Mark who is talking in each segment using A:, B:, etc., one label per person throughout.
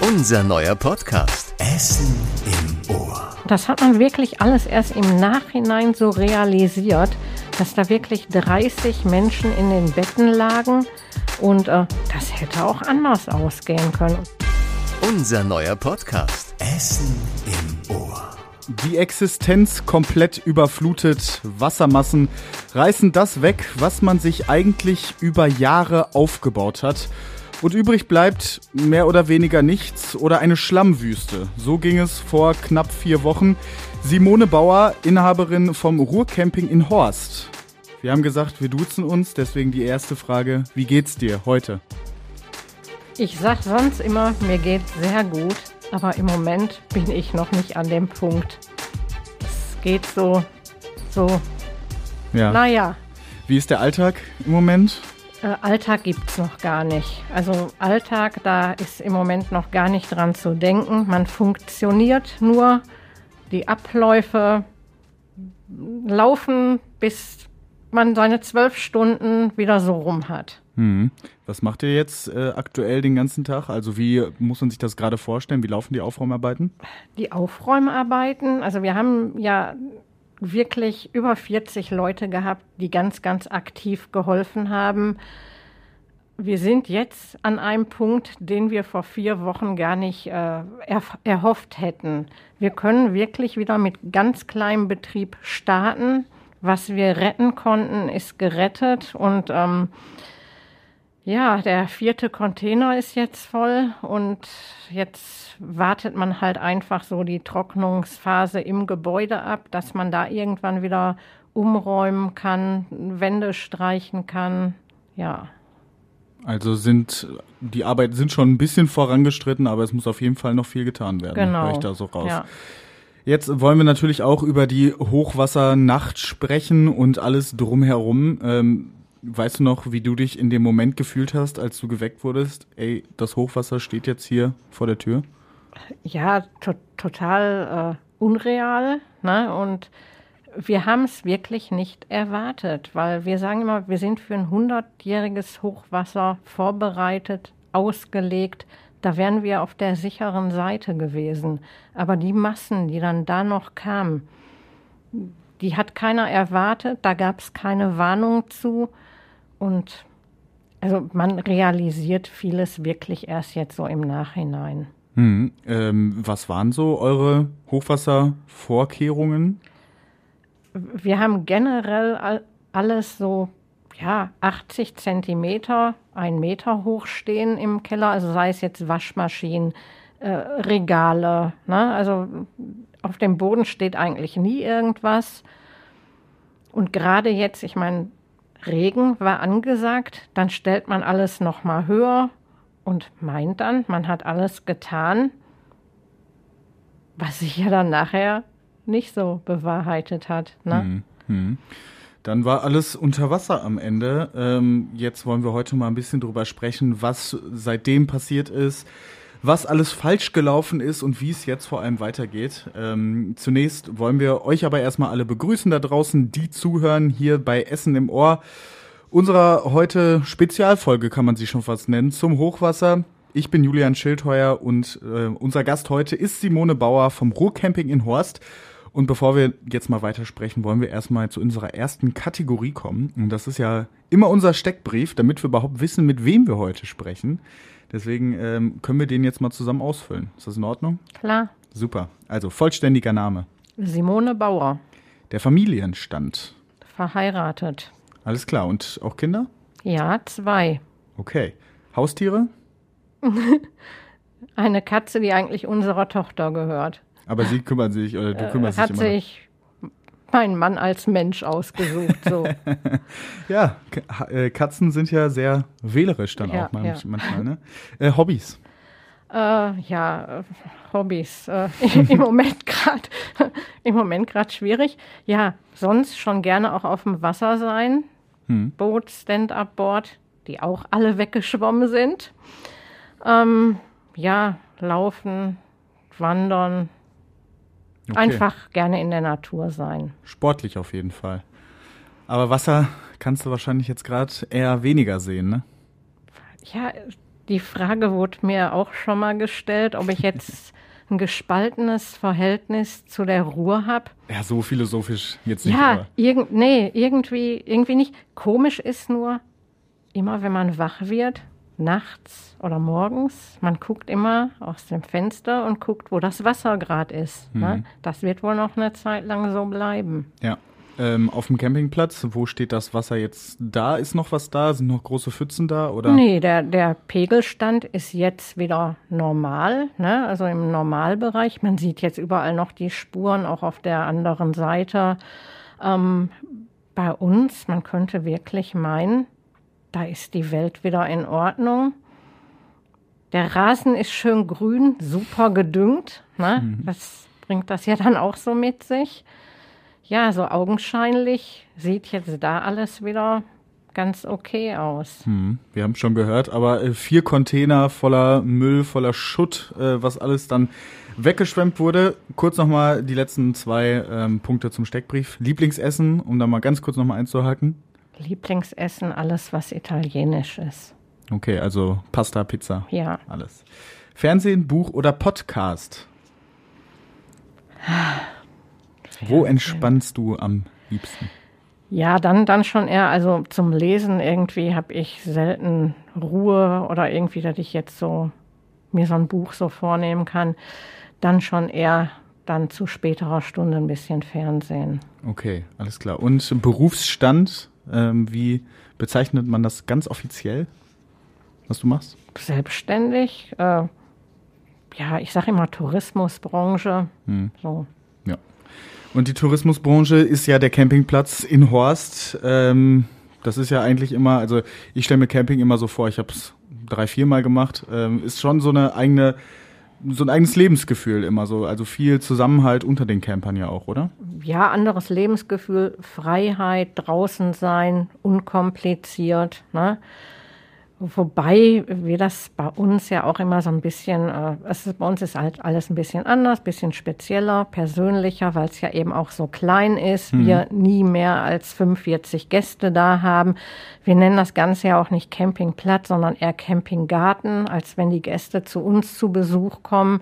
A: Unser neuer Podcast. Essen im Ohr.
B: Das hat man wirklich alles erst im Nachhinein so realisiert, dass da wirklich 30 Menschen in den Betten lagen und äh, das hätte auch anders ausgehen können.
A: Unser neuer Podcast. Essen im Ohr.
C: Die Existenz komplett überflutet, Wassermassen reißen das weg, was man sich eigentlich über Jahre aufgebaut hat. Und übrig bleibt mehr oder weniger nichts oder eine Schlammwüste. So ging es vor knapp vier Wochen. Simone Bauer, Inhaberin vom Ruhrcamping in Horst. Wir haben gesagt, wir duzen uns, deswegen die erste Frage, wie geht's dir heute?
B: Ich sag sonst immer, mir geht's sehr gut, aber im Moment bin ich noch nicht an dem Punkt. Es geht so, so,
C: Ja.
B: naja.
C: Wie ist der Alltag im Moment?
B: Äh, Alltag gibt's noch gar nicht. Also Alltag, da ist im Moment noch gar nicht dran zu denken. Man funktioniert nur. Die Abläufe laufen, bis man seine zwölf Stunden wieder so rum hat.
C: Hm. Was macht ihr jetzt äh, aktuell den ganzen Tag? Also wie muss man sich das gerade vorstellen? Wie laufen die Aufräumarbeiten?
B: Die Aufräumarbeiten, also wir haben ja wirklich über 40 Leute gehabt, die ganz, ganz aktiv geholfen haben. Wir sind jetzt an einem Punkt, den wir vor vier Wochen gar nicht äh, erhofft hätten. Wir können wirklich wieder mit ganz kleinem Betrieb starten. Was wir retten konnten, ist gerettet. Und ähm, ja, der vierte Container ist jetzt voll und jetzt wartet man halt einfach so die Trocknungsphase im Gebäude ab, dass man da irgendwann wieder umräumen kann, Wände streichen kann. Ja.
C: Also sind die Arbeiten sind schon ein bisschen vorangestritten, aber es muss auf jeden Fall noch viel getan werden.
B: Genau.
C: Höre ich da so raus.
B: Ja.
C: Jetzt wollen wir natürlich auch über die Hochwassernacht sprechen und alles drumherum. Ähm, weißt du noch, wie du dich in dem Moment gefühlt hast, als du geweckt wurdest? Ey, das Hochwasser steht jetzt hier vor der Tür.
B: Ja, to total äh, unreal. Ne? Und wir haben es wirklich nicht erwartet, weil wir sagen immer, wir sind für ein 100-jähriges Hochwasser vorbereitet, ausgelegt. Da wären wir auf der sicheren Seite gewesen. Aber die Massen, die dann da noch kamen, die hat keiner erwartet. Da gab es keine Warnung zu. Und also man realisiert vieles wirklich erst jetzt so im Nachhinein.
C: Hm. Ähm, was waren so eure Hochwasservorkehrungen?
B: Wir haben generell all- alles so, ja, 80 Zentimeter, ein Meter hoch stehen im Keller, also sei es jetzt Waschmaschinen, äh, Regale, ne? also auf dem Boden steht eigentlich nie irgendwas. Und gerade jetzt, ich meine, Regen war angesagt, dann stellt man alles noch mal höher und meint dann, man hat alles getan, was sich ja dann nachher nicht so bewahrheitet hat. Ne?
C: Dann war alles unter Wasser am Ende. Ähm, jetzt wollen wir heute mal ein bisschen drüber sprechen, was seitdem passiert ist, was alles falsch gelaufen ist und wie es jetzt vor allem weitergeht. Ähm, zunächst wollen wir euch aber erstmal alle begrüßen da draußen, die zuhören hier bei Essen im Ohr. Unserer heute Spezialfolge kann man sie schon fast nennen zum Hochwasser. Ich bin Julian Schildheuer und äh, unser Gast heute ist Simone Bauer vom Ruhrcamping in Horst. Und bevor wir jetzt mal weitersprechen, wollen wir erstmal zu unserer ersten Kategorie kommen. Und das ist ja immer unser Steckbrief, damit wir überhaupt wissen, mit wem wir heute sprechen. Deswegen ähm, können wir den jetzt mal zusammen ausfüllen. Ist das in Ordnung?
B: Klar,
C: Super. Also vollständiger Name.
B: Simone Bauer,
C: Der Familienstand.
B: verheiratet.
C: Alles klar. Und auch Kinder?
B: Ja, zwei.
C: Okay. Haustiere?
B: Eine Katze, die eigentlich unserer Tochter gehört.
C: Aber sie kümmern sich oder du kümmerst
B: Hat
C: dich immer.
B: sich mein Mann als Mensch ausgesucht. So.
C: Ja, äh, Katzen sind ja sehr wählerisch dann
B: Ja,
C: auch manch,
B: ja.
C: manchmal. Ne? Äh, Hobbys.
B: Äh, ja, äh, Hobbys. Äh, Im Moment gerade im Moment gerade schwierig. Ja, sonst schon gerne auch auf dem Wasser sein. Boot, Stand-up-Board, die auch alle weggeschwommen sind. Ähm, ja, laufen, wandern.
C: Okay.
B: Einfach gerne in der Natur sein.
C: Sportlich auf jeden Fall. Aber Wasser kannst du wahrscheinlich jetzt gerade eher weniger sehen, ne?
B: Ja, die Frage wurde mir auch schon mal gestellt, ob ich jetzt ein gespaltenes Verhältnis zu der Ruhe habe.
C: Ja, so philosophisch jetzt nicht.
B: Ja, irgend, nee, irgendwie, irgendwie nicht. Komisch ist nur, immer wenn man wach wird, nachts oder morgens, man guckt immer aus dem Fenster und guckt, wo das Wasser gerade ist. Ne?
C: Mhm.
B: Das wird wohl noch eine Zeit lang so bleiben.
C: Ja. Ähm, auf dem Campingplatz, wo steht das Wasser jetzt da? Ist noch was da? Sind noch große Pfützen da? Oder?
B: Nee, der, der Pegelstand ist jetzt wieder normal, ne? also im Normalbereich. Man sieht jetzt überall noch die Spuren, auch auf der anderen Seite. Ähm, bei uns, man könnte wirklich meinen, da ist die Welt wieder in Ordnung. Der Rasen ist schön grün, super gedüngt. Ne?
C: Mhm.
B: Das bringt das ja dann auch so mit sich. Ja, so augenscheinlich sieht jetzt da alles wieder ganz okay aus.
C: Hm, wir haben schon gehört, aber äh, vier Container voller Müll, voller Schutt, äh, was alles dann weggeschwemmt wurde. Kurz nochmal die letzten zwei ähm, Punkte zum Steckbrief. Lieblingsessen, um da mal ganz kurz nochmal einzuhaken.
B: Lieblingsessen, alles, was italienisch ist.
C: Okay, also Pasta, Pizza,
B: Ja,
C: alles. Fernsehen, Buch oder Podcast? Wo entspannst du am liebsten?
B: ja, dann, dann schon eher, also zum Lesen irgendwie habe ich selten Ruhe oder irgendwie, dass ich jetzt so mir so ein Buch so vornehmen kann. Dann schon eher dann zu späterer Stunde ein bisschen Fernsehen.
C: Okay, alles klar. Und Berufsstand, ähm, wie bezeichnet man das ganz offiziell, was du machst?
B: Selbstständig, äh, ja, ich sage immer Tourismusbranche.
C: Hm.
B: So.
C: Ja. Und die Tourismusbranche ist ja der Campingplatz in Horst. Ähm, das ist ja eigentlich immer, also ich stelle mir Camping immer so vor, ich habe es drei, viermal gemacht. Ähm, ist schon so eine eigene, so ein eigenes Lebensgefühl immer so. Also viel Zusammenhalt unter den Campern ja auch, oder?
B: ja, anderes Lebensgefühl, Freiheit, draußen sein, unkompliziert. Ne? Wobei wir das bei uns ja auch immer so ein bisschen, äh, es ist, bei uns ist halt alles ein bisschen anders, bisschen spezieller, persönlicher, weil es ja eben auch so klein ist. Wir nie mehr als 45 Gäste da haben. Wir nennen das Ganze ja auch nicht Campingplatz, sondern eher Campinggarten, als wenn die Gäste zu uns zu Besuch kommen.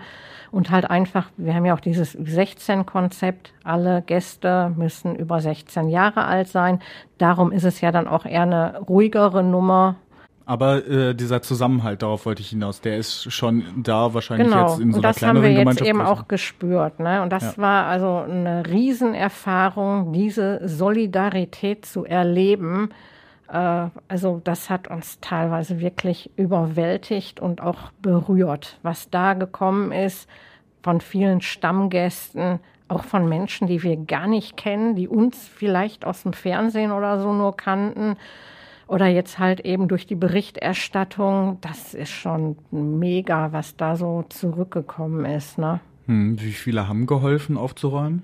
B: Und halt einfach, wir haben ja auch dieses 16-Konzept, alle Gäste müssen über 16 Jahre alt sein. Darum ist es ja dann auch eher eine ruhigere Nummer.
C: Aber äh, dieser Zusammenhalt, darauf wollte ich hinaus, der ist schon da wahrscheinlich
B: Genau,
C: jetzt in so
B: und
C: einer
B: das haben
C: kleineren
B: wir jetzt
C: Gemeinschaft.
B: eben auch gespürt. Ne? Und das
C: Ja.
B: war also eine Riesenerfahrung, diese Solidarität zu erleben. Äh, also das hat uns teilweise wirklich überwältigt und auch berührt, was da gekommen ist von vielen Stammgästen, auch von Menschen, die wir gar nicht kennen, die uns vielleicht aus dem Fernsehen oder so nur kannten. Oder jetzt halt eben durch die Berichterstattung, das ist schon mega, was da so zurückgekommen ist. Ne?
C: Hm, wie viele haben geholfen aufzuräumen?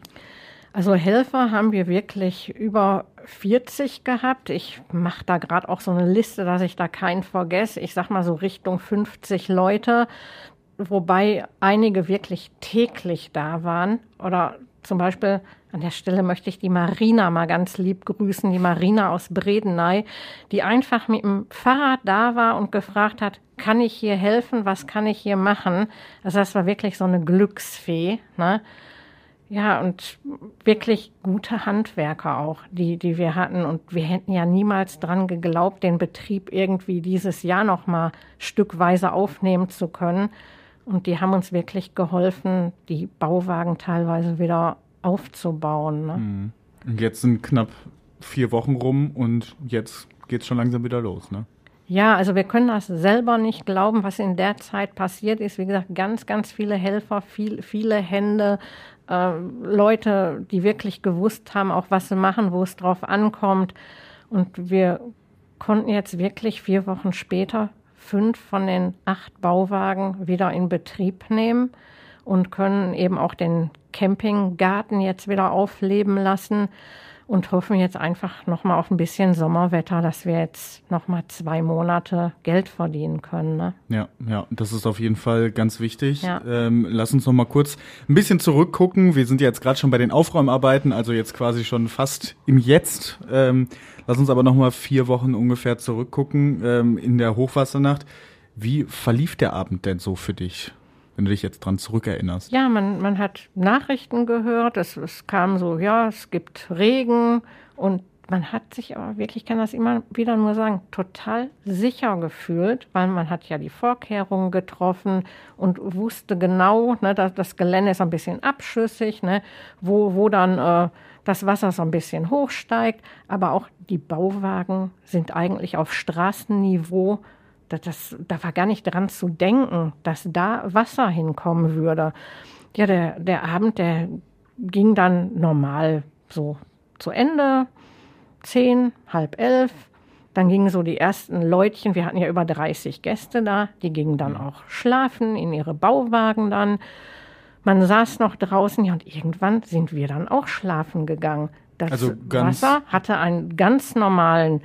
B: Also Helfer haben wir wirklich über 40 gehabt. Ich mache da gerade auch so eine Liste, dass ich da keinen vergesse. Ich sag mal so Richtung 50 Leute, wobei einige wirklich täglich da waren. Oder zum Beispiel an der Stelle möchte ich die Marina mal ganz lieb grüßen, die Marina aus Bredeney, die einfach mit dem Fahrrad da war und gefragt hat, kann ich hier helfen, was kann ich hier machen? Also das war wirklich so eine Glücksfee. Ne? Ja, und wirklich gute Handwerker auch, die, die wir hatten. Und wir hätten ja niemals dran geglaubt, den Betrieb irgendwie dieses Jahr noch mal stückweise aufnehmen zu können. Und die haben uns wirklich geholfen, die Bauwagen teilweise wieder aufzubauen. Ne?
C: Und jetzt sind knapp vier Wochen rum und jetzt geht's schon langsam wieder los, ne?
B: Ja, also wir können das selber nicht glauben, was in der Zeit passiert ist. Wie gesagt, ganz, ganz viele Helfer, viel, viele Hände, äh, Leute, die wirklich gewusst haben, auch was sie machen, wo es drauf ankommt. Und wir konnten jetzt wirklich vier Wochen später fünf von den acht Bauwagen wieder in Betrieb nehmen und können eben auch den Campinggarten jetzt wieder aufleben lassen und hoffen jetzt einfach nochmal auf ein bisschen Sommerwetter, dass wir jetzt nochmal zwei Monate Geld verdienen können. Ne?
C: Ja, ja, das ist auf jeden Fall ganz wichtig.
B: Ja.
C: Ähm, lass uns noch mal kurz ein bisschen zurückgucken. Wir sind ja jetzt gerade schon bei den Aufräumarbeiten, also jetzt quasi schon fast im Jetzt. Ähm, lass uns aber noch mal vier Wochen ungefähr zurückgucken ähm, in der Hochwassernacht. Wie verlief der Abend denn so für dich? Wenn du dich jetzt dran zurückerinnerst.
B: Ja, man, man hat Nachrichten gehört, es, es kam so, ja, es gibt Regen und man hat sich aber wirklich, ich kann das immer wieder nur sagen, total sicher gefühlt, weil man hat ja die Vorkehrungen getroffen und wusste genau, ne, dass das Gelände ist ein bisschen abschüssig, ne, wo, wo dann äh, das Wasser so ein bisschen hochsteigt, aber auch die Bauwagen sind eigentlich auf Straßenniveau das, das, da war gar nicht dran zu denken, dass da Wasser hinkommen würde. Ja, der, der Abend, der ging dann normal so zu Ende, zehn, halb elf. Dann gingen so die ersten Leutchen, wir hatten ja über 30 Gäste da, die gingen dann auch schlafen in ihre Bauwagen dann. Man saß noch draußen, ja, und irgendwann sind wir dann auch schlafen gegangen. Das also Wasser hatte einen ganz normalen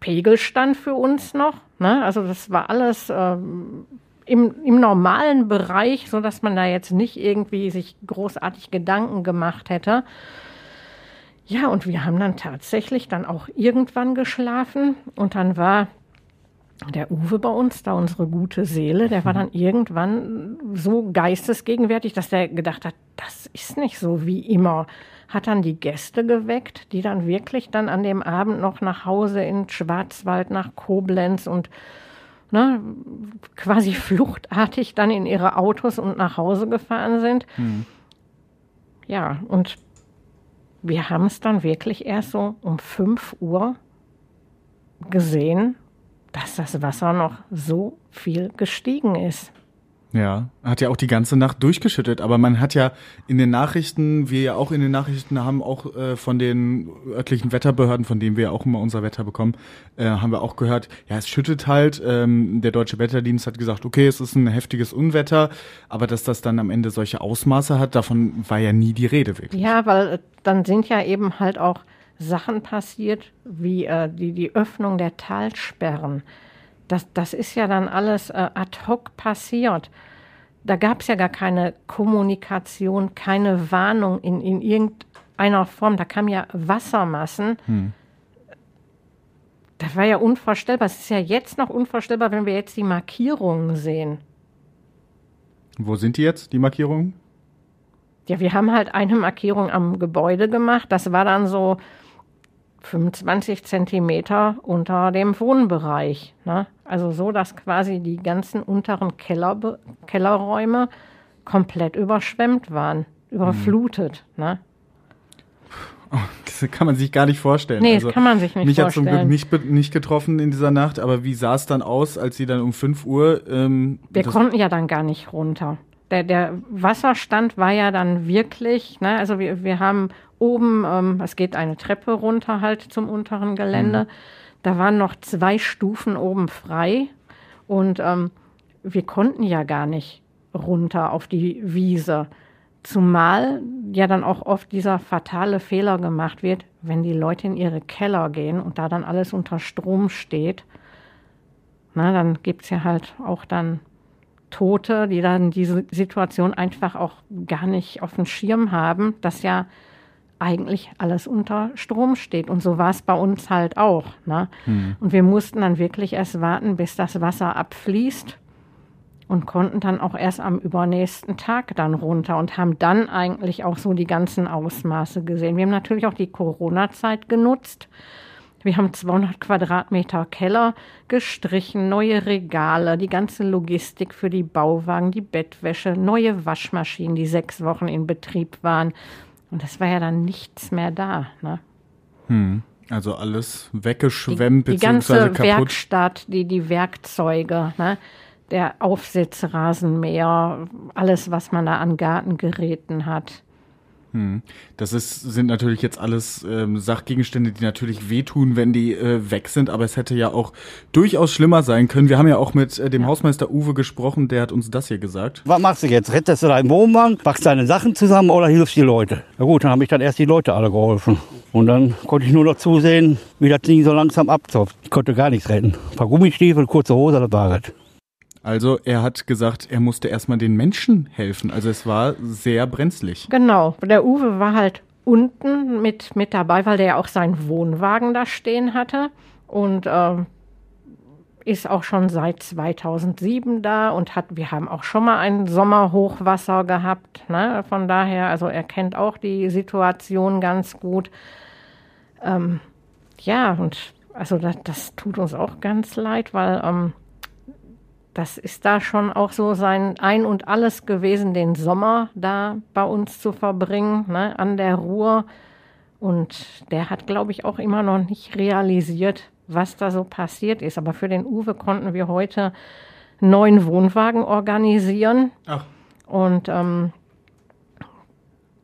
B: Pegelstand für uns noch. Ne? Also das war alles ähm, im, im normalen Bereich, so dass man da jetzt nicht irgendwie sich großartig Gedanken gemacht hätte. Ja, und wir haben dann tatsächlich dann auch irgendwann geschlafen und dann war der Uwe bei uns, da unsere gute Seele, der war dann irgendwann so geistesgegenwärtig, dass der gedacht hat, das ist nicht so wie immer hat dann die Gäste geweckt, die dann wirklich dann an dem Abend noch nach Hause in Schwarzwald, nach Koblenz und ne, quasi fluchtartig dann in ihre Autos und nach Hause gefahren sind. Mhm. Ja, und wir haben es dann wirklich erst so um 5 Uhr gesehen, dass das Wasser noch so viel gestiegen ist.
C: Ja, hat ja auch die ganze Nacht durchgeschüttet, aber man hat ja in den Nachrichten, wir ja auch in den Nachrichten haben auch äh, von den örtlichen Wetterbehörden, von denen wir ja auch immer unser Wetter bekommen, äh, haben wir auch gehört, ja, es schüttet halt. Ähm, der Deutsche Wetterdienst hat gesagt, okay, es ist ein heftiges Unwetter, aber dass das dann am Ende solche Ausmaße hat, davon war ja nie die Rede wirklich.
B: Ja, weil äh, dann sind ja eben halt auch Sachen passiert, wie äh, die, die Öffnung der Talsperren das, das ist ja dann alles äh, ad hoc passiert. Da gab es ja gar keine Kommunikation, keine Warnung in, in irgendeiner Form. Da kamen ja Wassermassen. Hm. Das war ja unvorstellbar. Es ist ja jetzt noch unvorstellbar, wenn wir jetzt die Markierungen sehen.
C: Wo sind die jetzt, die Markierungen?
B: Ja, wir haben halt eine Markierung am Gebäude gemacht. Das war dann so 25 Zentimeter unter dem Wohnbereich. Ne? Also so, dass quasi die ganzen unteren Keller, Kellerräume komplett überschwemmt waren, überflutet. Mhm. Ne?
C: Oh, das kann man sich gar nicht vorstellen.
B: Nee, also, das kann man sich nicht
C: mich
B: vorstellen.
C: Mich hat zum Glück nicht, nicht getroffen in dieser Nacht, aber wie sah es dann aus, als sie dann um 5 Uhr... Ähm,
B: Wir konnten ja dann gar nicht runter. Der, der Wasserstand war ja dann wirklich, ne, also wir, wir haben oben, ähm, es geht eine Treppe runter halt zum unteren Gelände. Mhm. Da waren noch zwei Stufen oben frei und ähm, wir konnten ja gar nicht runter auf die Wiese. Zumal ja dann auch oft dieser fatale Fehler gemacht wird, wenn die Leute in ihre Keller gehen und da dann alles unter Strom steht. Na, dann gibt es ja halt auch dann Tote, die dann diese Situation einfach auch gar nicht auf dem Schirm haben, dass ja eigentlich alles unter Strom steht. Und so war es bei uns halt auch. Ne? Hm. Und wir mussten dann wirklich erst warten, bis das Wasser abfließt und konnten dann auch erst am übernächsten Tag dann runter und haben dann eigentlich auch so die ganzen Ausmaße gesehen. Wir haben natürlich auch die Corona-Zeit genutzt. Wir haben 200 Quadratmeter Keller gestrichen, neue Regale, die ganze Logistik für die Bauwagen, die Bettwäsche, neue Waschmaschinen, die sechs Wochen in Betrieb waren und es war ja dann nichts mehr da. Ne?
C: Hm. Also alles weggeschwemmt
B: die, die ganze kaputt. Werkstatt, die, die Werkzeuge, ne? der Aufsitzrasenmäher, alles, was man da an Gartengeräten hat.
C: Hm. Das ist, sind natürlich jetzt alles ähm, Sachgegenstände, die natürlich wehtun, wenn die äh, weg sind, aber es hätte ja auch durchaus schlimmer sein können. Wir haben ja auch mit äh, dem ja. Hausmeister Uwe gesprochen, der hat uns das hier gesagt.
D: Was machst du jetzt? Rettest du deinen Wohnwagen, packst deine Sachen zusammen oder hilfst die Leute? Na gut, dann habe ich dann erst die Leute alle geholfen. Und dann konnte ich nur noch zusehen, wie das Ding so langsam abzopft. Ich konnte gar nichts retten. Ein paar Gummistiefel, kurze Hose, das war es.
C: Also er hat gesagt, er musste erstmal den Menschen helfen. Also es war sehr brenzlig.
B: Genau. Der Uwe war halt unten mit, mit dabei, weil der ja auch seinen Wohnwagen da stehen hatte. Und äh, ist auch schon seit 2007 da und hat, wir haben auch schon mal ein Sommerhochwasser gehabt. Ne? Von daher, also er kennt auch die Situation ganz gut. Ähm, ja, und also das, das, tut uns auch ganz leid, weil ähm, das ist da schon auch so sein Ein und alles gewesen, den Sommer da bei uns zu verbringen, ne, an der Ruhr. Und der hat, glaube ich, auch immer noch nicht realisiert, was da so passiert ist. Aber für den Uwe konnten wir heute neun Wohnwagen organisieren.
C: Ach.
B: Und ähm,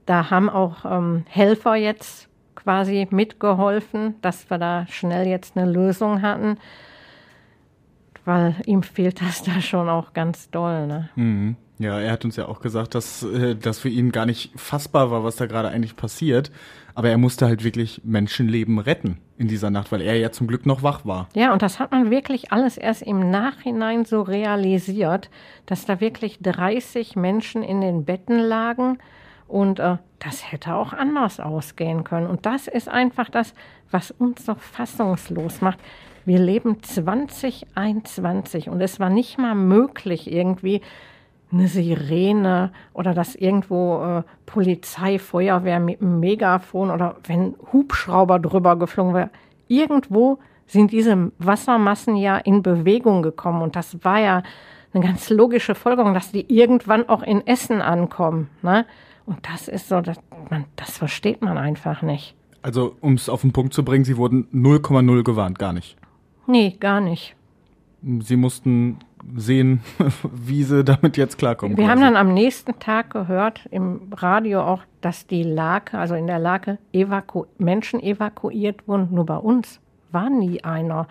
B: da haben auch ähm, Helfer jetzt quasi mitgeholfen, dass wir da schnell jetzt eine Lösung hatten weil ihm fehlt das da schon auch ganz doll. Ne?
C: Mhm. Ja, er hat uns ja auch gesagt, dass äh, das für ihn gar nicht fassbar war, was da gerade eigentlich passiert. Aber er musste halt wirklich Menschenleben retten in dieser Nacht, weil er ja zum Glück noch wach war.
B: Ja, und das hat man wirklich alles erst im Nachhinein so realisiert, dass da wirklich 30 Menschen in den Betten lagen. Und äh, das hätte auch anders ausgehen können. Und das ist einfach das, was uns so fassungslos macht. Wir leben 2021 und es war nicht mal möglich, irgendwie eine Sirene oder dass irgendwo äh, Polizei, Feuerwehr mit einem Megafon oder wenn Hubschrauber drüber geflogen wäre. Irgendwo sind diese Wassermassen ja in Bewegung gekommen und das war ja eine ganz logische Folgerung, dass die irgendwann auch in Essen ankommen. Ne? Und das ist so, das, man, das versteht man einfach nicht.
C: Also, um es auf den Punkt zu bringen, sie wurden 0,0 gewarnt, gar nicht.
B: Nee, gar nicht.
C: Sie mussten sehen, wie sie damit jetzt klarkommen.
B: Wir quasi. haben dann am nächsten Tag gehört im Radio auch, dass die Lake, also in der Lake, evaku Menschen evakuiert wurden. Nur bei uns war nie einer.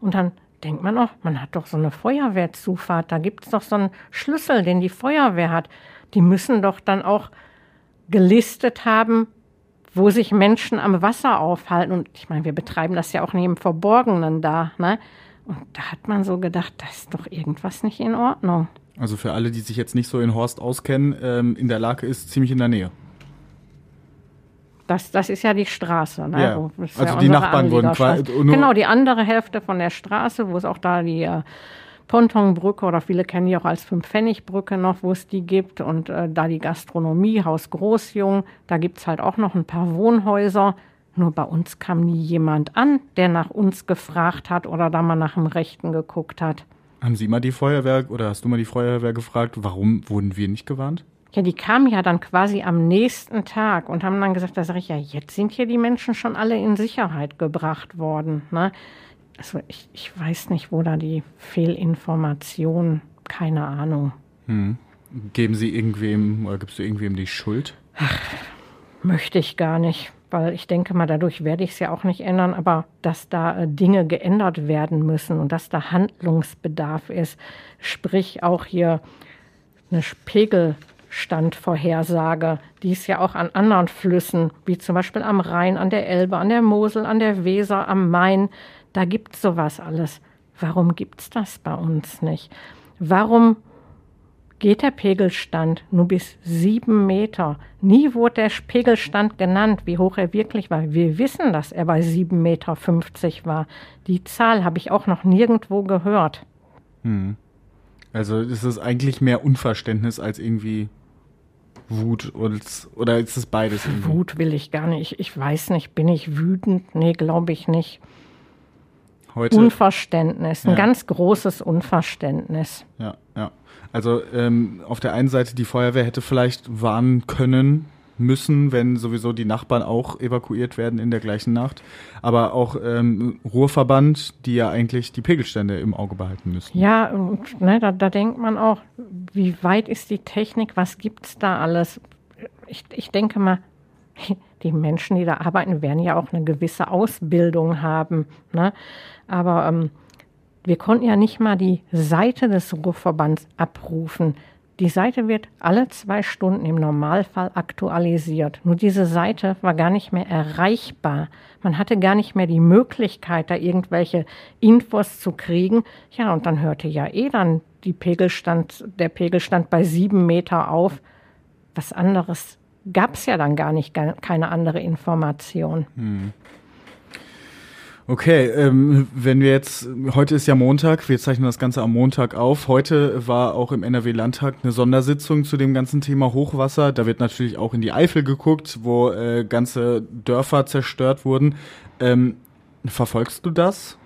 B: Und dann denkt man auch, man hat doch so eine Feuerwehrzufahrt. Da gibt es doch so einen Schlüssel, den die Feuerwehr hat. Die müssen doch dann auch gelistet haben, wo sich Menschen am Wasser aufhalten. Und ich meine, wir betreiben das ja auch im Verborgenen da. Ne? Und da hat man so gedacht, da ist doch irgendwas nicht in Ordnung.
C: Also für alle, die sich jetzt nicht so in Horst auskennen, ähm, in der Lage ist ziemlich in der Nähe.
B: Das, das ist ja die Straße. Ne?
C: Ja. also ja die Nachbarn wurden quasi.
B: Genau, die andere Hälfte von der Straße, wo es auch da die äh, Pontonbrücke oder viele kennen die auch als Fünf-Pfennig-Brücke noch, wo es die gibt. Und äh, da die Gastronomie, Haus Großjung, da gibt es halt auch noch ein paar Wohnhäuser. Nur bei uns kam nie jemand an, der nach uns gefragt hat oder da mal nach dem Rechten geguckt hat.
C: Haben Sie mal die Feuerwehr oder hast du mal die Feuerwehr gefragt, warum wurden wir nicht gewarnt?
B: Ja, die kamen ja dann quasi am nächsten Tag und haben dann gesagt, da sage ich ja, jetzt sind hier die Menschen schon alle in Sicherheit gebracht worden. Ne? Also ich, ich weiß nicht, wo da die Fehlinformation, keine Ahnung.
C: Hm. Geben Sie irgendwem oder gibst du irgendwem die Schuld?
B: Ach, möchte ich gar nicht, weil ich denke mal, dadurch werde ich es ja auch nicht ändern, aber dass da äh, Dinge geändert werden müssen und dass da Handlungsbedarf ist, sprich auch hier eine Pegelstandvorhersage, die es ja auch an anderen Flüssen, wie zum Beispiel am Rhein, an der Elbe, an der Mosel, an der Weser, am Main, da gibt es sowas alles. Warum gibt es das bei uns nicht? Warum geht der Pegelstand nur bis sieben Meter? Nie wurde der Pegelstand genannt, wie hoch er wirklich war. Wir wissen, dass er bei sieben Meter fünfzig war. Die Zahl habe ich auch noch nirgendwo gehört.
C: Hm. Also ist es eigentlich mehr Unverständnis als irgendwie Wut oder ist es beides?
B: Irgendwie? Wut will ich gar nicht. Ich weiß nicht, bin ich wütend? Nee, glaube ich nicht heute. Unverständnis, ein ja. ganz großes Unverständnis.
C: Ja, ja. Also ähm, auf der einen Seite, die Feuerwehr hätte vielleicht warnen können, müssen, wenn sowieso die Nachbarn auch evakuiert werden in der gleichen Nacht. Aber auch ähm, Ruhrverband, die ja eigentlich die Pegelstände im Auge behalten müssen.
B: Ja, und, ne, da, da denkt man auch, wie weit ist die Technik, was gibt es da alles? Ich, ich denke mal, die Menschen, die da arbeiten, werden ja auch eine gewisse Ausbildung haben. Ne? Aber ähm, wir konnten ja nicht mal die Seite des Ruhrverbands abrufen. Die Seite wird alle zwei Stunden im Normalfall aktualisiert. Nur diese Seite war gar nicht mehr erreichbar. Man hatte gar nicht mehr die Möglichkeit, da irgendwelche Infos zu kriegen. Ja, und dann hörte ja eh dann die Pegelstand, der Pegelstand bei sieben Meter auf. Was anderes gab es ja dann gar nicht, keine andere Information. Hm.
C: Okay, ähm, wenn wir jetzt, heute ist ja Montag, wir zeichnen das Ganze am Montag auf. Heute war auch im NRW-Landtag eine Sondersitzung zu dem ganzen Thema Hochwasser. Da wird natürlich auch in die Eifel geguckt, wo äh, ganze Dörfer zerstört wurden. Ähm, verfolgst du das?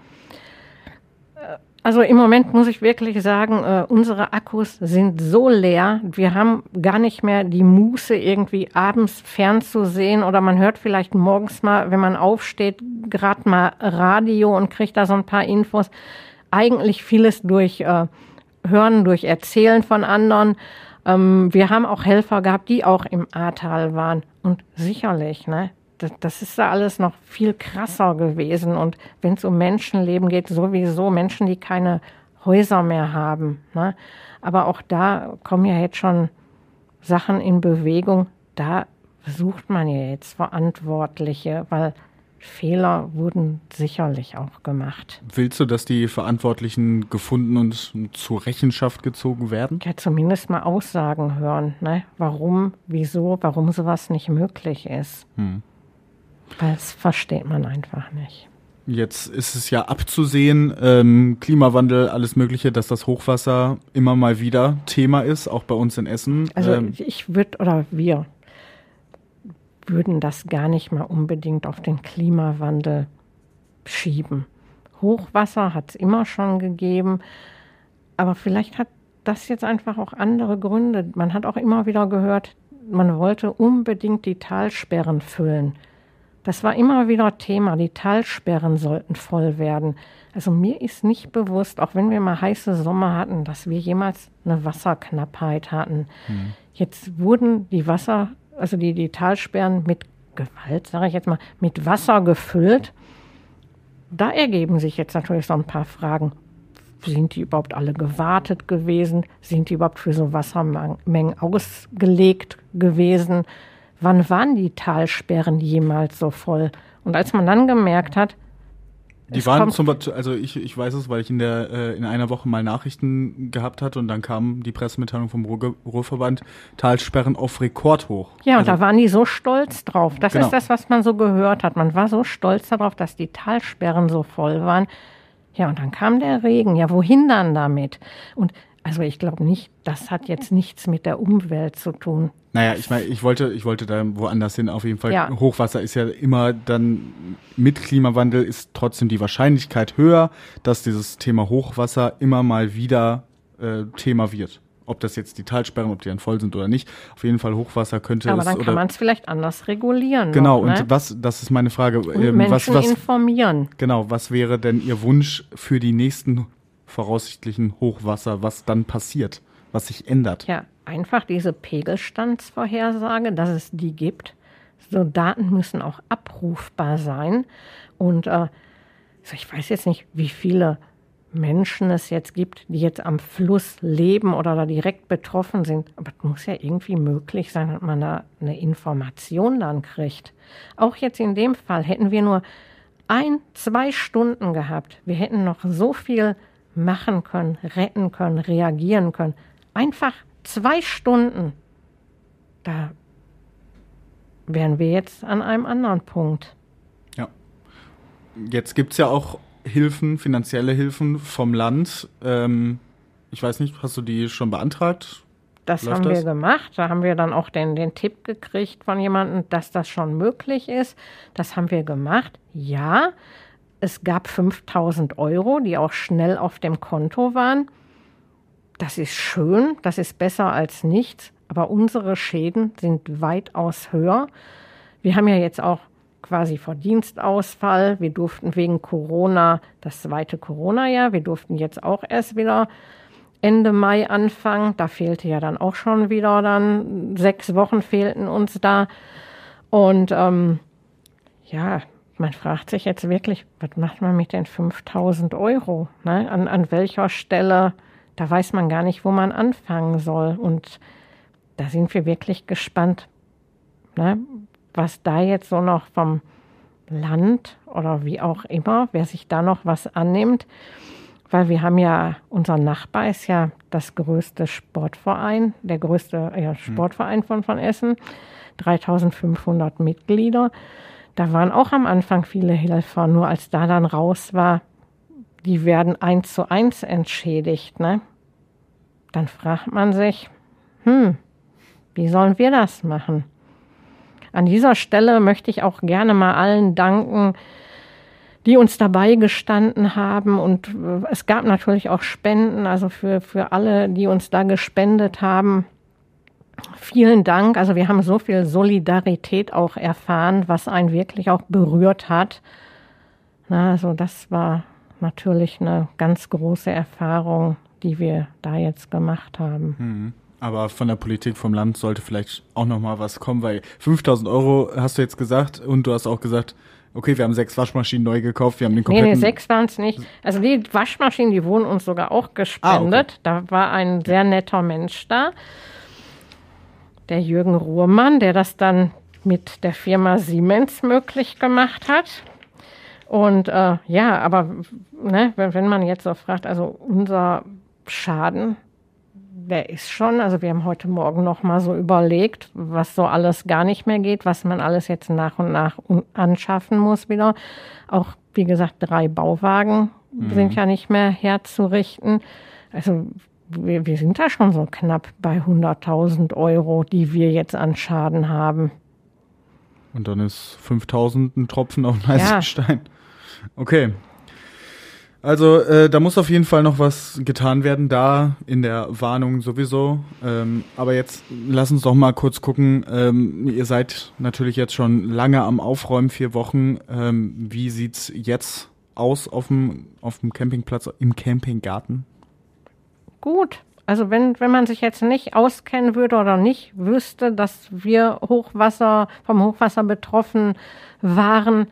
B: Also im Moment muss ich wirklich sagen, äh, unsere Akkus sind so leer. Wir haben gar nicht mehr die Muße, irgendwie abends fernzusehen oder man hört vielleicht morgens mal, wenn man aufsteht, gerade mal Radio und kriegt da so ein paar Infos. Eigentlich vieles durch äh, Hören, durch Erzählen von anderen. Ähm, wir haben auch Helfer gehabt, die auch im Ahrtal waren. Und sicherlich, ne, das, ist da alles noch viel krasser gewesen. Und wenn es um Menschenleben geht, sowieso Menschen, die keine Häuser mehr haben. Ne? Aber auch da kommen ja jetzt schon Sachen in Bewegung. Da sucht man ja jetzt Verantwortliche, weil Fehler wurden sicherlich auch gemacht.
C: Willst du, dass die Verantwortlichen gefunden und zur Rechenschaft gezogen werden?
B: Ja, zumindest mal Aussagen hören, ne? warum, wieso, warum sowas nicht möglich ist. Hm. Das versteht man einfach nicht.
C: Jetzt ist es ja abzusehen, ähm, Klimawandel, alles Mögliche, dass das Hochwasser immer mal wieder Thema ist, auch bei uns in Essen.
B: Also ähm, ich würde oder wir würden das gar nicht mal unbedingt auf den Klimawandel schieben. Hochwasser hat es immer schon gegeben, aber vielleicht hat das jetzt einfach auch andere Gründe. Man hat auch immer wieder gehört, man wollte unbedingt die Talsperren füllen. Das war immer wieder Thema. Die Talsperren sollten voll werden. Also mir ist nicht bewusst, auch wenn wir mal heiße Sommer hatten, dass wir jemals eine Wasserknappheit hatten. Hm. Jetzt wurden die Wasser, also die, die Talsperren mit Gewalt, sage ich jetzt mal, mit Wasser gefüllt. Da ergeben sich jetzt natürlich so ein paar Fragen. Sind die überhaupt alle gewartet gewesen? Sind die überhaupt für so Wassermengen ausgelegt gewesen? Wann waren die Talsperren jemals so voll? Und als man dann gemerkt hat,
C: die waren zum Beispiel, also ich, ich weiß es, weil ich in der äh, in einer Woche mal Nachrichten gehabt hatte und dann kam die Pressemitteilung vom Ruhr, Ruhrverband Talsperren auf Rekord hoch.
B: Ja, und also, da waren die so stolz drauf. Das genau. ist das, was man so gehört hat. Man war so stolz darauf, dass die Talsperren so voll waren. Ja, und dann kam der Regen. Ja, wohin dann damit? Und also ich glaube nicht, das hat jetzt nichts mit der Umwelt zu tun.
C: Naja, ich meine, ich wollte, ich wollte da woanders hin. Auf jeden Fall, ja. Hochwasser ist ja immer dann mit Klimawandel ist trotzdem die Wahrscheinlichkeit höher, dass dieses Thema Hochwasser immer mal wieder äh, Thema wird. Ob das jetzt die Talsperren, ob die dann voll sind oder nicht. Auf jeden Fall Hochwasser könnte
B: Aber es. Aber dann kann man es vielleicht anders regulieren.
C: Genau,
B: noch,
C: ne? und was, das ist meine Frage.
B: Und ähm, Menschen was, was, informieren.
C: Genau, was wäre denn Ihr Wunsch für die nächsten voraussichtlichen Hochwasser, was dann passiert, was sich ändert.
B: Ja, einfach diese Pegelstandsvorhersage, dass es die gibt. So Daten müssen auch abrufbar sein. Und äh, ich weiß jetzt nicht, wie viele Menschen es jetzt gibt, die jetzt am Fluss leben oder da direkt betroffen sind. Aber es muss ja irgendwie möglich sein, dass man da eine Information dann kriegt. Auch jetzt in dem Fall hätten wir nur ein, zwei Stunden gehabt. Wir hätten noch so viel machen können, retten können, reagieren können. Einfach zwei Stunden. Da wären wir jetzt an einem anderen Punkt.
C: Ja. Jetzt gibt es ja auch Hilfen, finanzielle Hilfen vom Land. Ähm, ich weiß nicht, hast du die schon beantragt?
B: Das Läuft haben das? wir gemacht. Da haben wir dann auch den, den Tipp gekriegt von jemandem, dass das schon möglich ist. Das haben wir gemacht. Ja, es gab 5000 Euro, die auch schnell auf dem Konto waren. Das ist schön, das ist besser als nichts, aber unsere Schäden sind weitaus höher. Wir haben ja jetzt auch quasi Verdienstausfall. Wir durften wegen Corona, das zweite Corona-Jahr, wir durften jetzt auch erst wieder Ende Mai anfangen. Da fehlte ja dann auch schon wieder dann sechs Wochen fehlten uns da. Und ähm, ja, man fragt sich jetzt wirklich, was macht man mit den 5000 Euro? Ne? An, an welcher Stelle, da weiß man gar nicht, wo man anfangen soll. Und da sind wir wirklich gespannt, ne? was da jetzt so noch vom Land oder wie auch immer, wer sich da noch was annimmt. Weil wir haben ja, unser Nachbar ist ja das größte Sportverein, der größte ja, Sportverein von, von Essen, 3500 Mitglieder da waren auch am Anfang viele Helfer, nur als da dann raus war, die werden eins zu eins entschädigt, ne? Dann fragt man sich, hm, wie sollen wir das machen? An dieser Stelle möchte ich auch gerne mal allen danken, die uns dabei gestanden haben. Und äh, es gab natürlich auch Spenden, also für, für alle, die uns da gespendet haben. Vielen Dank. Also wir haben so viel Solidarität auch erfahren, was einen wirklich auch berührt hat. Na, also das war natürlich eine ganz große Erfahrung, die wir da jetzt gemacht haben.
C: Mhm. Aber von der Politik vom Land sollte vielleicht auch noch mal was kommen, weil 5000 Euro hast du jetzt gesagt und du hast auch gesagt, okay, wir haben sechs Waschmaschinen neu gekauft, wir haben den kompletten...
B: Nee, nee, sechs waren es nicht. Also die Waschmaschinen, die wurden uns sogar auch gespendet. Ah, okay. Da war ein sehr netter Mensch da, der Jürgen Ruhrmann, der das dann mit der Firma Siemens möglich gemacht hat. Und äh, ja, aber ne, wenn, wenn man jetzt so fragt, also unser Schaden der ist schon, also wir haben heute Morgen noch mal so überlegt, was so alles gar nicht mehr geht, was man alles jetzt nach und nach anschaffen muss wieder. Auch, wie gesagt, drei Bauwagen mhm. sind ja nicht mehr herzurichten. Also wir, wir sind da schon so knapp bei 100.000 Euro, die wir jetzt an Schaden haben.
C: Und dann ist 5.000 ein Tropfen auf den heißen ja. Stein. Okay, also äh, da muss auf jeden Fall noch was getan werden, da in der Warnung sowieso. Ähm, aber jetzt lass uns doch mal kurz gucken. Ähm, ihr seid natürlich jetzt schon lange am Aufräumen, vier Wochen. Ähm, wie sieht's jetzt aus auf dem, Campingplatz, im Campinggarten?
B: Gut. Also wenn, wenn man sich jetzt nicht auskennen würde oder nicht wüsste, dass wir Hochwasser, vom Hochwasser betroffen waren,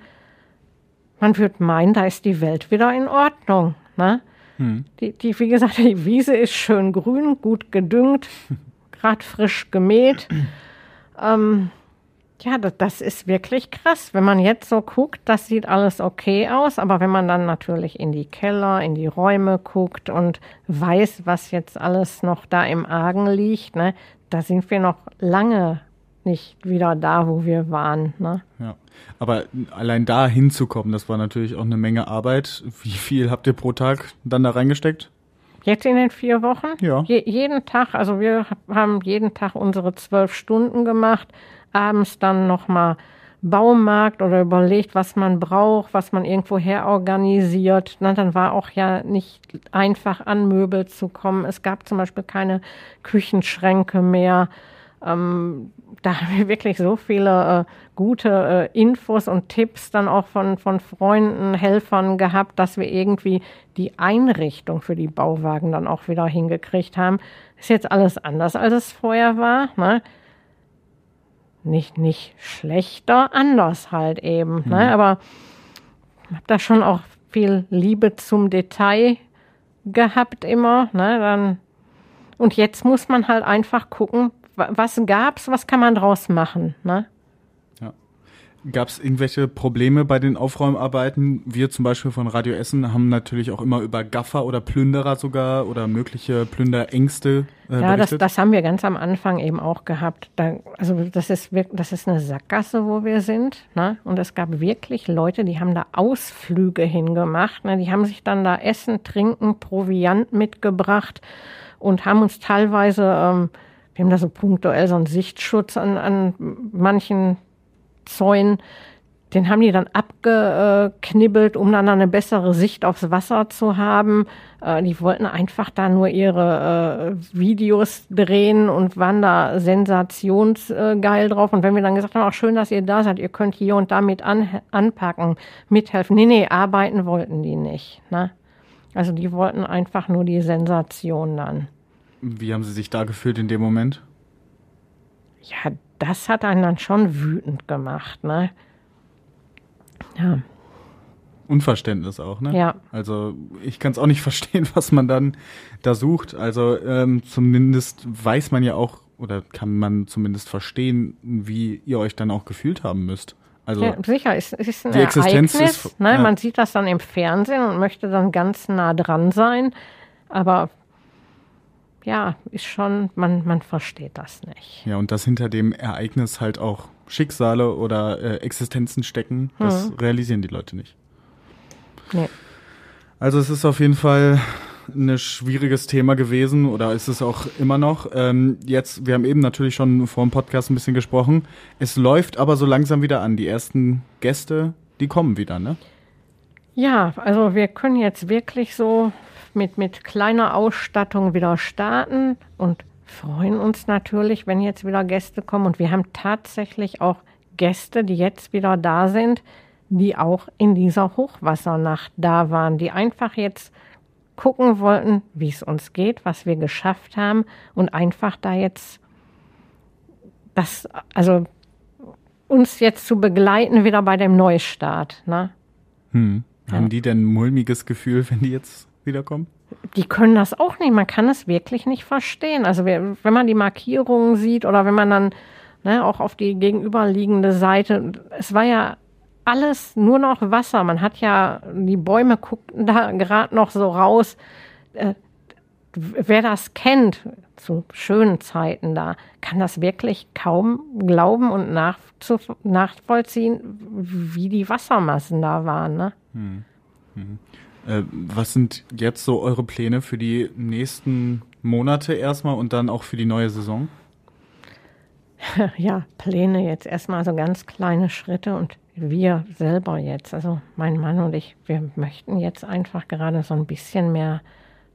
B: man würde meinen, da ist die Welt wieder in Ordnung. Ne? Hm. Die, die, wie gesagt, die Wiese ist schön grün, gut gedüngt, gerade frisch gemäht. ähm, ja, das, das, ist wirklich krass. Wenn man jetzt so guckt, das sieht alles okay aus, aber wenn man dann natürlich in die Keller, in die Räume guckt und weiß, was jetzt alles noch da im Argen liegt, ne, da sind wir noch lange nicht wieder da, wo wir waren. Ne?
C: Ja. Aber allein da hinzukommen, das war natürlich auch eine Menge Arbeit. Wie viel habt ihr pro Tag dann da reingesteckt?
B: Jetzt in den vier Wochen?
C: Ja.
B: Je, jeden Tag, also wir haben jeden Tag unsere zwölf Stunden gemacht, abends dann nochmal Baumarkt oder überlegt, was man braucht, was man irgendwo her organisiert. Na, dann war auch ja nicht einfach an Möbel zu kommen. Es gab zum Beispiel keine Küchenschränke mehr. Ähm, da haben wir wirklich so viele äh, gute äh, Infos und Tipps dann auch von, von Freunden, Helfern gehabt, dass wir irgendwie die Einrichtung für die Bauwagen dann auch wieder hingekriegt haben. Ist jetzt alles anders, als es vorher war. Ne? Nicht, nicht schlechter, anders halt eben. Ne? Mhm. Ne? Aber ich habe da schon auch viel Liebe zum Detail gehabt immer. Ne? Dann, und jetzt muss man halt einfach gucken, was gab's, was kann man draus machen, ne?
C: Ja. Gab es irgendwelche Probleme bei den Aufräumarbeiten? Wir zum Beispiel von Radio Essen haben natürlich auch immer über Gaffer oder Plünderer sogar oder mögliche Plünderängste
B: äh, Ja, das, das haben wir ganz am Anfang eben auch gehabt. Da, also das ist, das ist eine Sackgasse, wo wir sind. Ne? Und es gab wirklich Leute, die haben da Ausflüge hingemacht. Ne? Die haben sich dann da Essen, Trinken, Proviant mitgebracht und haben uns teilweise... Ähm, wir haben da so punktuell so einen Sichtschutz an, an manchen Zäunen. Den haben die dann abgeknibbelt, um dann eine bessere Sicht aufs Wasser zu haben. Äh, die wollten einfach da nur ihre äh, Videos drehen und waren da sensationsgeil drauf. Und wenn wir dann gesagt haben, auch schön, dass ihr da seid, ihr könnt hier und da mit an, anpacken, mithelfen. Nee, nee, arbeiten wollten die nicht. Ne? Also die wollten einfach nur die Sensation dann.
C: Wie haben Sie sich da gefühlt in dem Moment?
B: Ja, das hat einen dann schon wütend gemacht, ne? Ja.
C: Unverständnis auch, ne?
B: Ja.
C: Also ich kann es auch nicht verstehen, was man dann da sucht. Also ähm, zumindest weiß man ja auch oder kann man zumindest verstehen, wie ihr euch dann auch gefühlt haben müsst. Also
B: ja, sicher, es, ist ein die Existenz Ereignis. Ist, ne? Ja. Man sieht das dann im Fernsehen und möchte dann ganz nah dran sein. Aber ja, ist schon, man, man versteht das nicht.
C: Ja, und dass hinter dem Ereignis halt auch Schicksale oder äh, Existenzen stecken, das
B: Mhm.
C: realisieren die Leute nicht.
B: Nee.
C: Also es ist auf jeden Fall ein schwieriges Thema gewesen oder ist es auch immer noch. Ähm, jetzt, wir haben eben natürlich schon vor dem Podcast ein bisschen gesprochen. Es läuft aber so langsam wieder an. Die ersten Gäste, die kommen wieder, ne?
B: Ja, also wir können jetzt wirklich so mit, mit kleiner Ausstattung wieder starten und freuen uns natürlich, wenn jetzt wieder Gäste kommen. Und wir haben tatsächlich auch Gäste, die jetzt wieder da sind, die auch in dieser Hochwassernacht da waren, die einfach jetzt gucken wollten, wie es uns geht, was wir geschafft haben und einfach da jetzt das, also uns jetzt zu begleiten wieder bei dem Neustart. Ne?
C: Hm. Haben die denn ein mulmiges Gefühl, wenn die jetzt wiederkommen?
B: die können das auch nicht. Man kann es wirklich nicht verstehen. Also wenn man die Markierungen sieht oder wenn man dann ne, auch auf die gegenüberliegende Seite, es war ja alles nur noch Wasser. Man hat ja, die Bäume guckten da gerade noch so raus. Äh, wer das kennt, zu schönen Zeiten da, kann das wirklich kaum glauben und nachzu- nachvollziehen, wie die Wassermassen da waren. Ne?
C: Äh, was sind jetzt so eure Pläne für die nächsten Monate erstmal und dann auch für die neue Saison?
B: ja, Pläne jetzt erstmal so ganz kleine Schritte und wir selber jetzt, also mein Mann und ich, wir möchten jetzt einfach gerade so ein bisschen mehr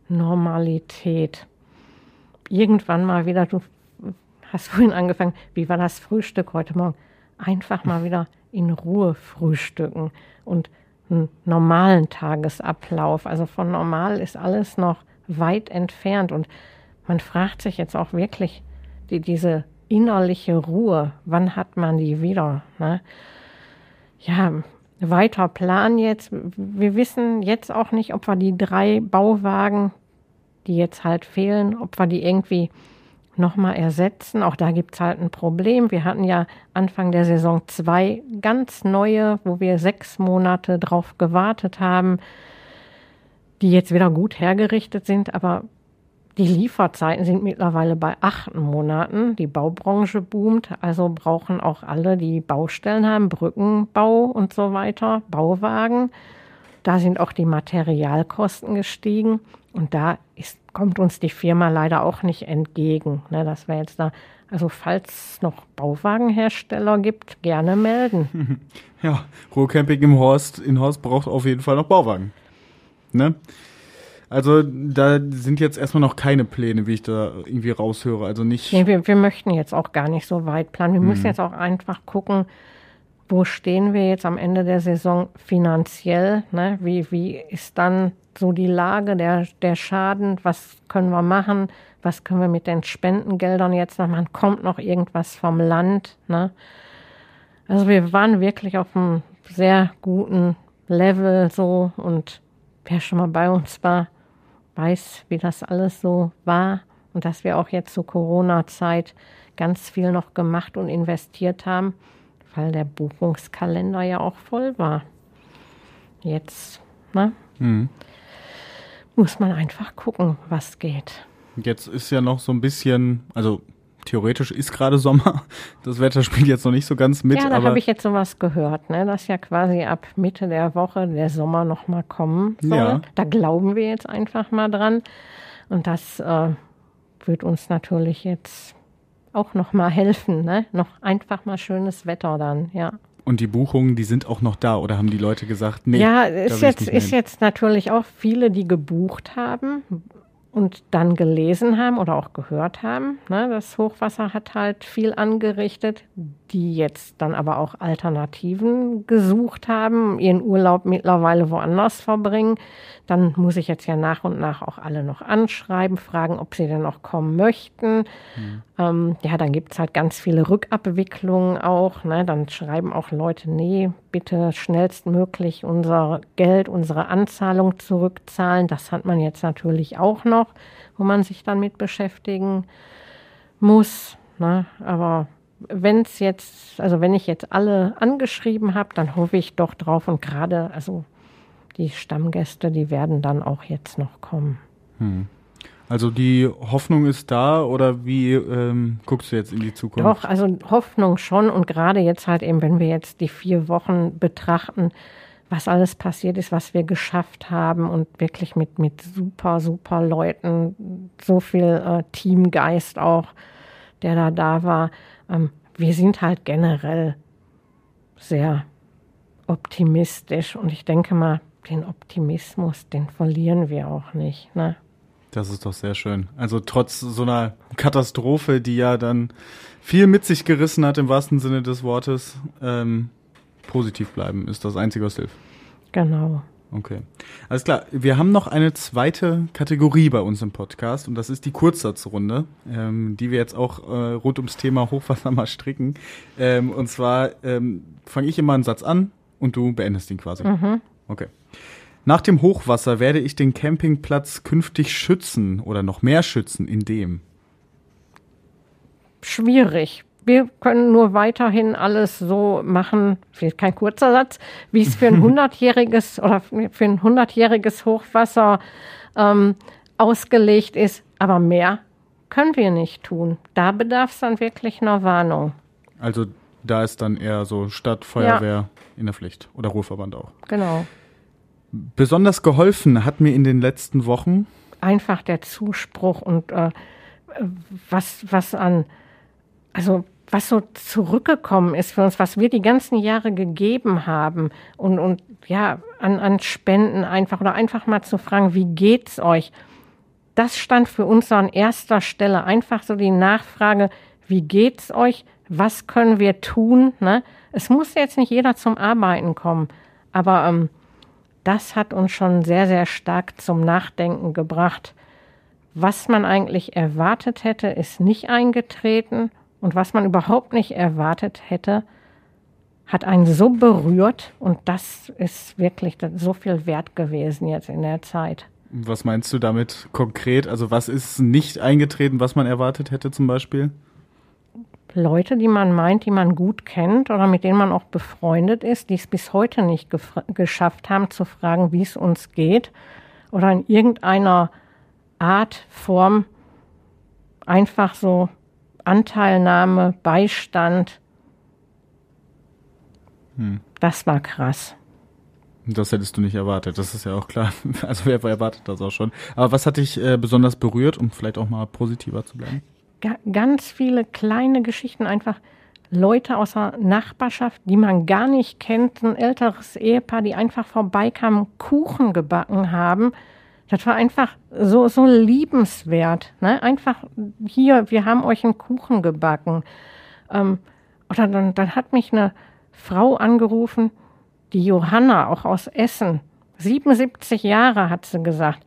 B: Normalität. Irgendwann mal wieder, du hast vorhin angefangen, wie war das Frühstück heute Morgen? Einfach mal wieder in Ruhe frühstücken und normalen Tagesablauf. Also von normal ist alles noch weit entfernt und man fragt sich jetzt auch wirklich, die, diese innerliche Ruhe, wann hat man die wieder? Ne? Ja, weiter Plan jetzt. Wir wissen jetzt auch nicht, ob wir die drei Bauwagen, die jetzt halt fehlen, ob wir die irgendwie nochmal ersetzen. Auch da gibt es halt ein Problem. Wir hatten ja Anfang der Saison zwei ganz neue, wo wir sechs Monate drauf gewartet haben, die jetzt wieder gut hergerichtet sind, aber die Lieferzeiten sind mittlerweile bei acht Monaten. Die Baubranche boomt, also brauchen auch alle, die Baustellen haben, Brückenbau und so weiter, Bauwagen. Da sind auch die Materialkosten gestiegen und da ist, kommt uns die Firma leider auch nicht entgegen. Ne, dass wir jetzt da, also falls es noch Bauwagenhersteller gibt, gerne melden.
C: Ja, Ruhrcamping im Horst, in Horst braucht auf jeden Fall noch Bauwagen. Ne? Also da sind jetzt erstmal noch keine Pläne, wie ich da irgendwie raushöre. Also nicht.
B: Nee, wir, wir möchten jetzt auch gar nicht so weit planen. Wir müssen jetzt auch einfach gucken, wo stehen wir jetzt am Ende der Saison finanziell? Ne? Wie, wie ist dann so die Lage, der, der Schaden? Was können wir machen? Was können wir mit den Spendengeldern jetzt noch machen? Kommt noch irgendwas vom Land? Ne? Also wir waren wirklich auf einem sehr guten Level so und wer schon mal bei uns war, weiß, wie das alles so war und dass wir auch jetzt zur Corona-Zeit ganz viel noch gemacht und investiert haben, weil der Buchungskalender ja auch voll war. Jetzt ne,
C: Hm.
B: muss man einfach gucken, was geht.
C: Jetzt ist ja noch so ein bisschen, also theoretisch ist gerade Sommer. Das Wetter spielt jetzt noch nicht so ganz mit,
B: ja, da habe ich jetzt sowas gehört, ne, dass ja quasi ab Mitte der Woche der Sommer noch mal kommen soll.
C: Ja.
B: Da glauben wir jetzt einfach mal dran. Und das äh, wird uns natürlich jetzt auch noch mal helfen, ne? Noch einfach mal schönes Wetter dann, ja.
C: und die Buchungen, die sind auch noch da oder haben die Leute gesagt, nee,
B: ja, ist jetzt, ist jetzt natürlich auch viele, die gebucht haben und dann gelesen haben oder auch gehört haben. Ne? Das Hochwasser hat halt viel angerichtet, die jetzt dann aber auch Alternativen gesucht haben, ihren Urlaub mittlerweile woanders verbringen. Dann muss ich jetzt ja nach und nach auch alle noch anschreiben, fragen, ob sie denn noch kommen möchten. Ähm, ja, dann gibt es halt ganz viele Rückabwicklungen auch. Ne? Dann schreiben auch Leute, nee, bitte schnellstmöglich unser Geld, unsere Anzahlung zurückzahlen. Das hat man jetzt natürlich auch noch, wo man sich dann mit beschäftigen muss. Ne? Aber wenn es jetzt, also wenn ich jetzt alle angeschrieben habe, dann hoffe ich doch drauf und gerade, also die Stammgäste, die werden dann auch jetzt noch kommen.
C: Also die Hoffnung ist da oder wie ähm, guckst du jetzt in die Zukunft?
B: Doch, also Hoffnung schon und gerade jetzt halt eben, wenn wir jetzt die vier Wochen betrachten, was alles passiert ist, was wir geschafft haben und wirklich mit, mit super, super Leuten, so viel äh, Teamgeist auch, der da da war. Ähm, wir sind halt generell sehr optimistisch und ich denke mal, den Optimismus, den verlieren wir auch nicht. Ne?
C: Das ist doch sehr schön. Also trotz so einer Katastrophe, die ja dann viel mit sich gerissen hat im wahrsten Sinne des Wortes, ähm, positiv bleiben ist das Einzige, was hilft.
B: Genau.
C: Okay. Alles klar. Wir haben noch eine zweite Kategorie bei uns im Podcast und das ist die Kurzsatzrunde, ähm, die wir jetzt auch äh, rund ums Thema Hochwasser mal stricken. Ähm, und zwar ähm, fange ich immer einen Satz an und du beendest ihn quasi.
B: Mhm.
C: Okay. Nach dem Hochwasser werde ich den Campingplatz künftig schützen oder noch mehr schützen, indem.
B: Schwierig. Wir können nur weiterhin alles so machen, vielleicht kein kurzer Satz, wie es für ein hundertjähriges oder für ein hundertjähriges Hochwasser ähm, ausgelegt ist. Aber mehr können wir nicht tun. Da bedarf es dann wirklich einer Warnung.
C: Also da ist dann eher so Stadt, Feuerwehr ja. in der Pflicht oder Ruhrverband auch.
B: Genau.
C: Besonders geholfen hat mir in den letzten Wochen
B: einfach der Zuspruch und äh, was, was an, also was so zurückgekommen ist für uns, was wir die ganzen Jahre gegeben haben und, und ja, an, an Spenden einfach oder einfach mal zu fragen, wie geht's euch? Das stand für uns an erster Stelle. Einfach so die Nachfrage, wie geht's euch? Was können wir tun? Ne? Es muss jetzt nicht jeder zum Arbeiten kommen, aber ähm, das hat uns schon sehr, sehr stark zum Nachdenken gebracht. Was man eigentlich erwartet hätte, ist nicht eingetreten und was man überhaupt nicht erwartet hätte, hat einen so berührt und das ist wirklich so viel wert gewesen jetzt in der Zeit.
C: Was meinst du damit konkret? Also was ist nicht eingetreten, was man erwartet hätte zum Beispiel?
B: Leute, die man meint, die man gut kennt oder mit denen man auch befreundet ist, die es bis heute nicht geschafft haben, zu fragen, wie es uns geht oder in irgendeiner Art, Form einfach so Anteilnahme, Beistand. Hm. Das war krass.
C: Das hättest du nicht erwartet, das ist ja auch klar. Also wer erwartet das auch schon. Aber was hat dich äh, besonders berührt, um vielleicht auch mal positiver zu bleiben?
B: ganz viele kleine Geschichten, einfach Leute aus der Nachbarschaft, die man gar nicht kennt, ein älteres Ehepaar, die einfach vorbeikamen, Kuchen gebacken haben. Das war einfach so, so liebenswert. Ne? Einfach hier, wir haben euch einen Kuchen gebacken. Ähm, oder dann, dann hat mich eine Frau angerufen, die Johanna, auch aus Essen. 77 Jahre hat sie gesagt.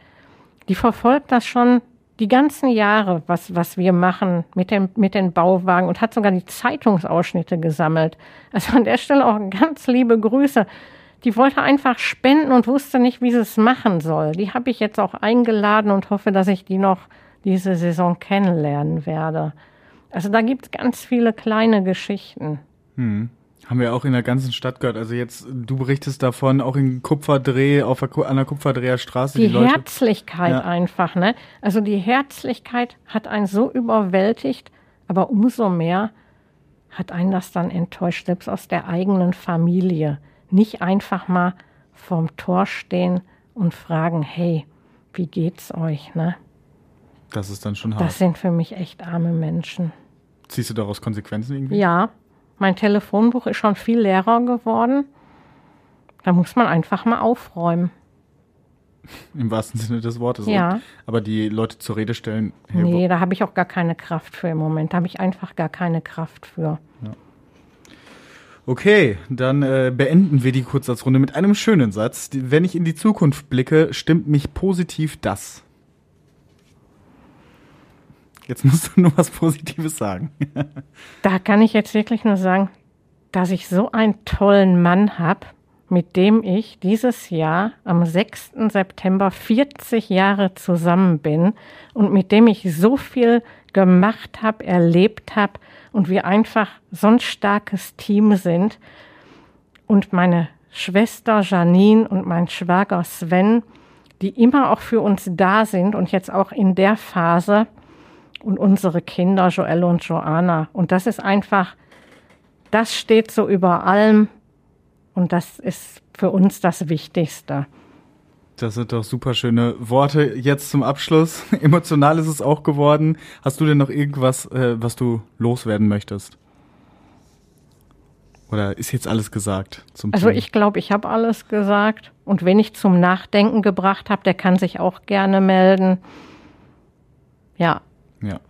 B: Die verfolgt das schon die ganzen Jahre, was, was wir machen mit, dem, mit den Bauwagen und hat sogar die Zeitungsausschnitte gesammelt. Also an der Stelle auch ganz liebe Grüße. Die wollte einfach spenden und wusste nicht, wie sie es machen soll. Die habe ich jetzt auch eingeladen und hoffe, dass ich die noch diese Saison kennenlernen werde. Also da gibt es ganz viele kleine Geschichten.
C: Hm. Haben wir auch in der ganzen Stadt gehört. Also jetzt, du berichtest davon, auch in Kupferdreh, auf der, an der Kupferdreher Straße.
B: Die, die Herzlichkeit ja. einfach, ne? Also die Herzlichkeit hat einen so überwältigt, aber umso mehr hat einen das dann enttäuscht, selbst aus der eigenen Familie. Nicht einfach mal vorm Tor stehen und fragen, hey, wie geht's euch, ne?
C: Das ist dann schon hart.
B: Das sind für mich echt arme Menschen.
C: Ziehst du daraus Konsequenzen irgendwie?
B: Ja, mein Telefonbuch ist schon viel leerer geworden. Da muss man einfach mal aufräumen.
C: Im wahrsten Sinne des Wortes.
B: Ja.
C: Aber die Leute zur Rede stellen.
B: Hey, nee, da habe ich auch gar keine Kraft für im Moment. Da habe ich einfach gar keine Kraft für. Ja.
C: Okay, dann äh, beenden wir die Kurzsatzrunde mit einem schönen Satz. Wenn ich in die Zukunft blicke, stimmt mich positiv das. Jetzt musst du nur was Positives sagen.
B: da kann ich jetzt wirklich nur sagen, dass ich so einen tollen Mann habe, mit dem ich dieses Jahr am 6. September 40 Jahre zusammen bin und mit dem ich so viel gemacht habe, erlebt habe und wir einfach so ein starkes Team sind. Und meine Schwester Janine und mein Schwager Sven, die immer auch für uns da sind und jetzt auch in der Phase und unsere Kinder, Joelle und Joanna. Und das ist einfach, das steht so über allem und das ist für uns das Wichtigste.
C: Das sind doch super schöne Worte jetzt zum Abschluss. Emotional ist es auch geworden. Hast du denn noch irgendwas, äh, was du loswerden möchtest? Oder ist jetzt alles gesagt?
B: also Thema? ich glaube, ich habe alles gesagt. Und wenn ich zum Nachdenken gebracht habe, der kann sich auch gerne melden. Ja.
C: Ja.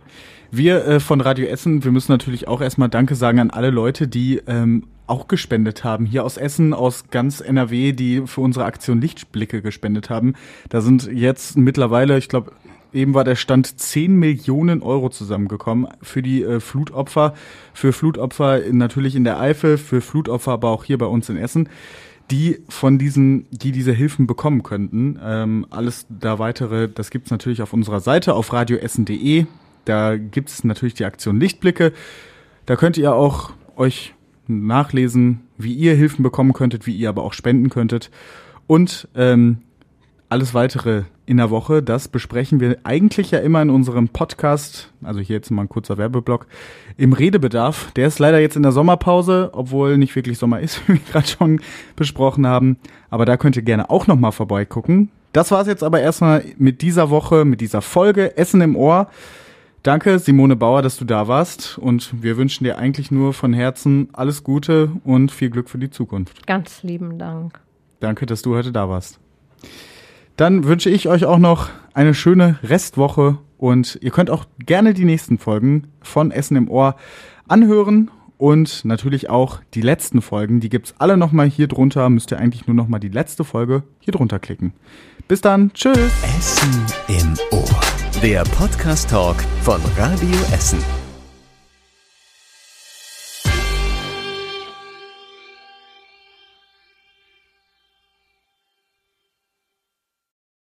C: Wir äh, von Radio Essen, wir müssen natürlich auch erstmal Danke sagen an alle Leute, die ähm, auch gespendet haben. Hier aus Essen, aus ganz NRW, die für unsere Aktion Lichtblicke gespendet haben. Da sind jetzt mittlerweile, ich glaube, eben war der Stand 10 Millionen Euro zusammengekommen für die äh, Flutopfer. Für Flutopfer natürlich in der Eifel, für Flutopfer aber auch hier bei uns in Essen die von diesen, die diese Hilfen bekommen könnten. Ähm, alles da weitere, das gibt's natürlich auf unserer Seite auf radioessen.de. Da gibt's natürlich die Aktion Lichtblicke. Da könnt ihr auch euch nachlesen, wie ihr Hilfen bekommen könntet, wie ihr aber auch spenden könntet. Und ähm, alles weitere in der Woche, das besprechen wir eigentlich ja immer in unserem Podcast, also hier jetzt mal ein kurzer Werbeblock, im Redebedarf. Der ist leider jetzt in der Sommerpause, obwohl nicht wirklich Sommer ist, wie wir gerade schon besprochen haben. Aber da könnt ihr gerne auch nochmal vorbeigucken. Das war's jetzt aber erstmal mit dieser Woche, mit dieser Folge Essen im Ohr. Danke, Simone Bauer, dass du da warst. Und wir wünschen dir eigentlich nur von Herzen alles Gute und viel Glück für die Zukunft.
B: Ganz lieben Dank.
C: Danke, dass du heute da warst. Dann wünsche ich euch auch noch eine schöne Restwoche und ihr könnt auch gerne die nächsten Folgen von Essen im Ohr anhören und natürlich auch die letzten Folgen, die gibt's alle nochmal hier drunter. Müsst ihr eigentlich nur nochmal die letzte Folge hier drunter klicken. Bis dann, tschüss.
A: Essen im Ohr. Der Podcast Talk von Radio Essen.